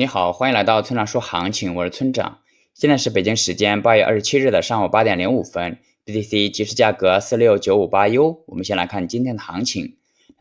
你好，欢迎来到村长说行情，我是村长。现在是北京时间八月二十七日的上午八点零五分，BTC 即时价格四六九五八 U。我们先来看今天的行情。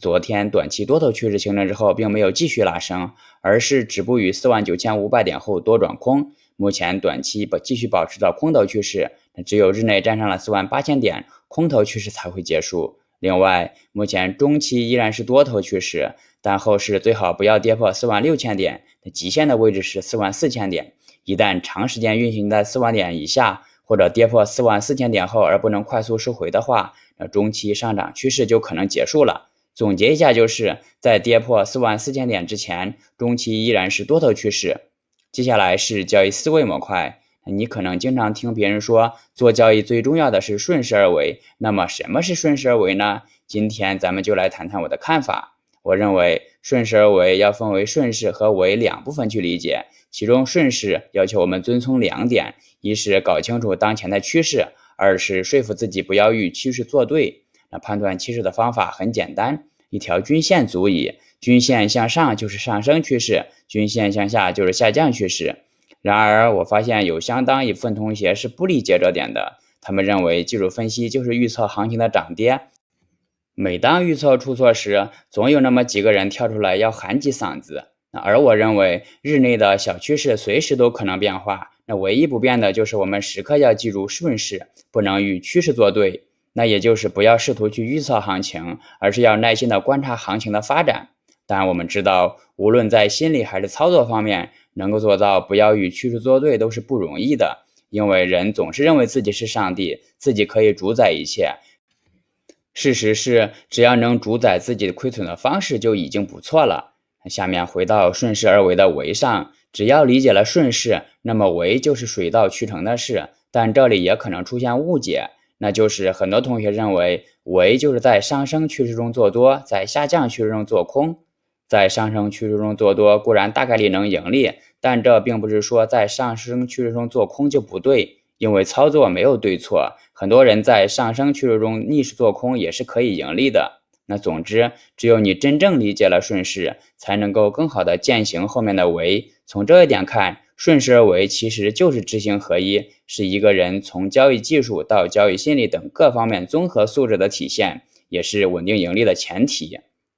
昨天短期多头趋势形成之后，并没有继续拉升，而是止步于四万九千五百点后多转空。目前短期保继续保持着空头趋势，那只有日内站上了四万八千点，空头趋势才会结束。另外，目前中期依然是多头趋势，但后市最好不要跌破四万六千点。极限的位置是四万四千点，一旦长时间运行在四万点以下，或者跌破四万四千点后而不能快速收回的话，那中期上涨趋势就可能结束了。总结一下，就是在跌破四万四千点之前，中期依然是多头趋势。接下来是交易思维模块。你可能经常听别人说，做交易最重要的是顺势而为。那么什么是顺势而为呢？今天咱们就来谈谈我的看法。我认为顺势而为要分为顺势和为两部分去理解。其中顺势要求我们遵从两点：一是搞清楚当前的趋势，二是说服自己不要与趋势作对。那判断趋势的方法很简单，一条均线足矣。均线向上就是上升趋势，均线向下就是下降趋势。然而，我发现有相当一部分同学是不理解这点的。他们认为技术分析就是预测行情的涨跌。每当预测出错时，总有那么几个人跳出来要喊几嗓子。而我认为，日内的小趋势随时都可能变化。那唯一不变的就是我们时刻要记住顺势，不能与趋势作对。那也就是不要试图去预测行情，而是要耐心的观察行情的发展。但我们知道，无论在心理还是操作方面，能够做到不要与趋势作对都是不容易的，因为人总是认为自己是上帝，自己可以主宰一切。事实是，只要能主宰自己亏损的方式就已经不错了。下面回到顺势而为的为上，只要理解了顺势，那么为就是水到渠成的事。但这里也可能出现误解，那就是很多同学认为为就是在上升趋势中做多，在下降趋势中做空。在上升趋势中做多固然大概率能盈利，但这并不是说在上升趋势中做空就不对，因为操作没有对错，很多人在上升趋势中逆势做空也是可以盈利的。那总之，只有你真正理解了顺势，才能够更好的践行后面的为。从这一点看，顺势而为其实就是知行合一，是一个人从交易技术到交易心理等各方面综合素质的体现，也是稳定盈利的前提。